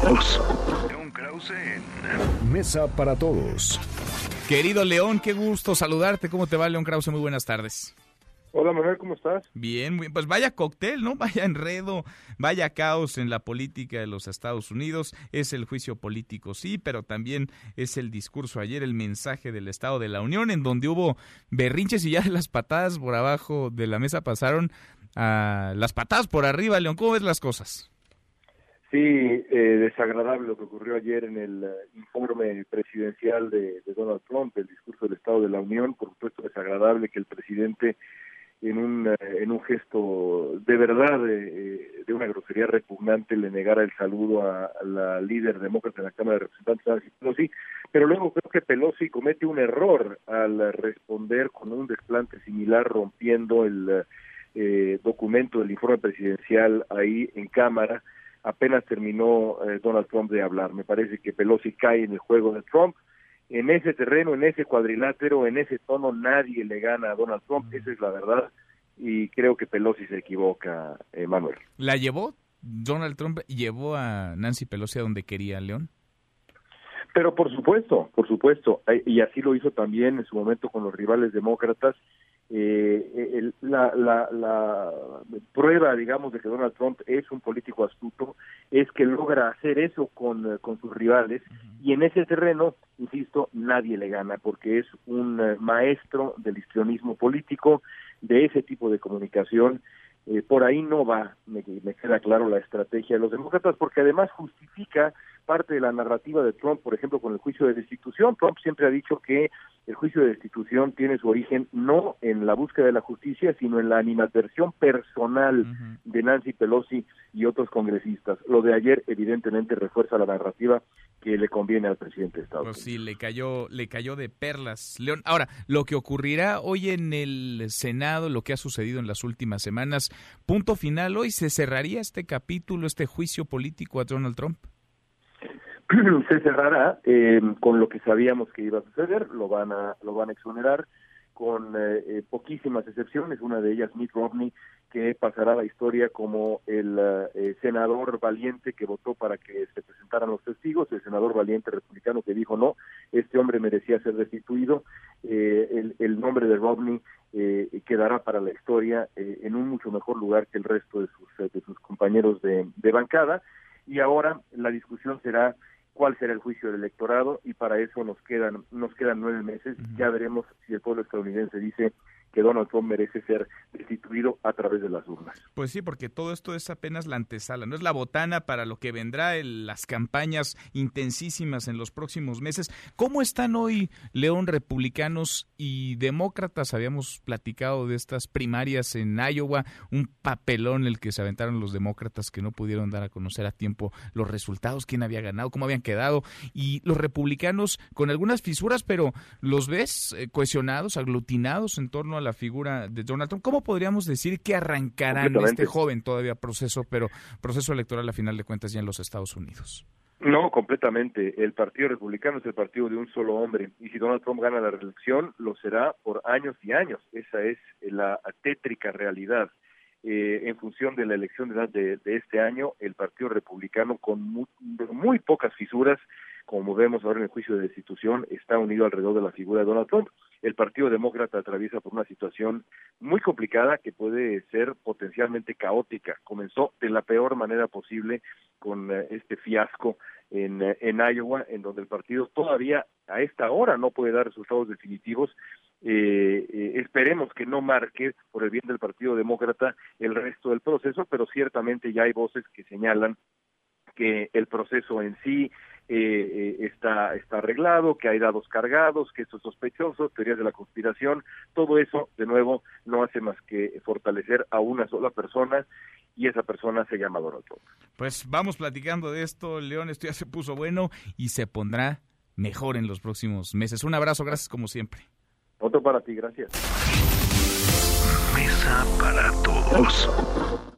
todos. León Krause en Mesa para Todos. Querido León, qué gusto saludarte. ¿Cómo te va, León Krause? Muy buenas tardes. Hola Manuel, ¿cómo estás? Bien, bien, pues vaya cóctel, ¿no? Vaya enredo, vaya caos en la política de los Estados Unidos. Es el juicio político, sí, pero también es el discurso ayer, el mensaje del Estado de la Unión, en donde hubo berrinches y ya las patadas por abajo de la mesa pasaron a las patadas por arriba. León, ¿cómo ves las cosas? Sí, eh, desagradable lo que ocurrió ayer en el eh, informe presidencial de, de Donald Trump, el discurso del Estado de la Unión. Por supuesto, desagradable que el presidente en un, eh, en un gesto de verdad de, de, una grosería repugnante le negara el saludo a, la líder demócrata en la Cámara de Representantes, Pelosi, pero luego creo que Pelosi comete un error al responder con un desplante similar rompiendo el eh, documento del informe presidencial ahí en Cámara, apenas terminó eh, Donald Trump de hablar. Me parece que Pelosi cae en el juego de Trump, en ese terreno, en ese cuadrilátero, en ese tono, nadie le gana a Donald Trump, esa es la verdad, y creo que Pelosi se equivoca, eh, Manuel. ¿La llevó? ¿Donald Trump llevó a Nancy Pelosi a donde quería, León? Pero por supuesto, por supuesto, y así lo hizo también en su momento con los rivales demócratas, eh, el, la, la, la, prueba, digamos, de que Donald Trump es un político astuto es que logra hacer eso con, con sus rivales y en ese terreno, insisto, nadie le gana porque es un eh, maestro del histrionismo político, de ese tipo de comunicación. Eh, por ahí no va, me, me queda claro la estrategia de los demócratas, porque además justifica parte de la narrativa de Trump, por ejemplo, con el juicio de destitución. Trump siempre ha dicho que el juicio de destitución tiene su origen no en la búsqueda de la justicia, sino en la animadversión personal de Nancy Pelosi y otros congresistas. Lo de ayer evidentemente refuerza la narrativa que le conviene al presidente de Estados pues Unidos. Sí, le cayó, le cayó de perlas, León. Ahora, lo que ocurrirá hoy en el Senado, lo que ha sucedido en las últimas semanas, punto final. Hoy, ¿se cerraría este capítulo, este juicio político a Donald Trump? se cerrará eh, con lo que sabíamos que iba a suceder, lo van a, lo van a exonerar con eh, eh, poquísimas excepciones, una de ellas Mitt Romney, que pasará la historia como el eh, senador valiente que votó para que se presentaran los testigos, el senador valiente republicano que dijo no, este hombre merecía ser destituido, el, el, nombre de Romney quedará para la historia en un mucho mejor lugar que el resto de sus, de sus compañeros de, de bancada, y ahora la discusión será cuál será el juicio del electorado y para eso nos quedan nos quedan nueve meses. Ya veremos si el pueblo estadounidense dice que Donald Trump merece ser destituido a través de las urnas. Pues sí, porque todo esto es apenas la antesala, no es la botana para lo que vendrá en las campañas intensísimas en los próximos meses. ¿Cómo están hoy, León, republicanos y demócratas? Habíamos platicado de estas primarias en Iowa, un papelón el que se aventaron los demócratas que no pudieron dar a conocer a tiempo los resultados, quién había ganado, cómo habían quedado, y los republicanos con algunas fisuras, pero los ves eh, cohesionados, aglutinados en torno a la figura de Donald Trump. ¿Cómo podríamos decir que arrancarán este joven todavía proceso, pero proceso electoral a final de cuentas ya en los Estados Unidos? No, completamente. El Partido Republicano es el partido de un solo hombre y si Donald Trump gana la reelección lo será por años y años. Esa es la tétrica realidad. Eh, en función de la elección de, de, de, este año, el Partido Republicano, con muy, muy, pocas fisuras, como vemos ahora en el juicio de destitución, está unido alrededor de la figura de Donald Trump. El Partido Demócrata atraviesa por una situación muy complicada que puede ser potencialmente caótica. Comenzó de la peor manera posible con uh, este fiasco en, uh, en Iowa, en donde el partido todavía a esta hora no puede dar resultados definitivos eh, eh, esperemos que no marque por el bien del Partido Demócrata el resto del proceso, pero ciertamente ya hay voces que señalan que el proceso en sí eh, está, está arreglado, que hay dados cargados, que esto es sospechoso, teorías de la conspiración, todo eso, de nuevo, no hace más que fortalecer a una sola persona y esa persona se llama Donald Trump. Pues vamos platicando de esto, León, esto ya se puso bueno y se pondrá mejor en los próximos meses. Un abrazo, gracias como siempre. Otro para ti, gracias. Mesa para todos.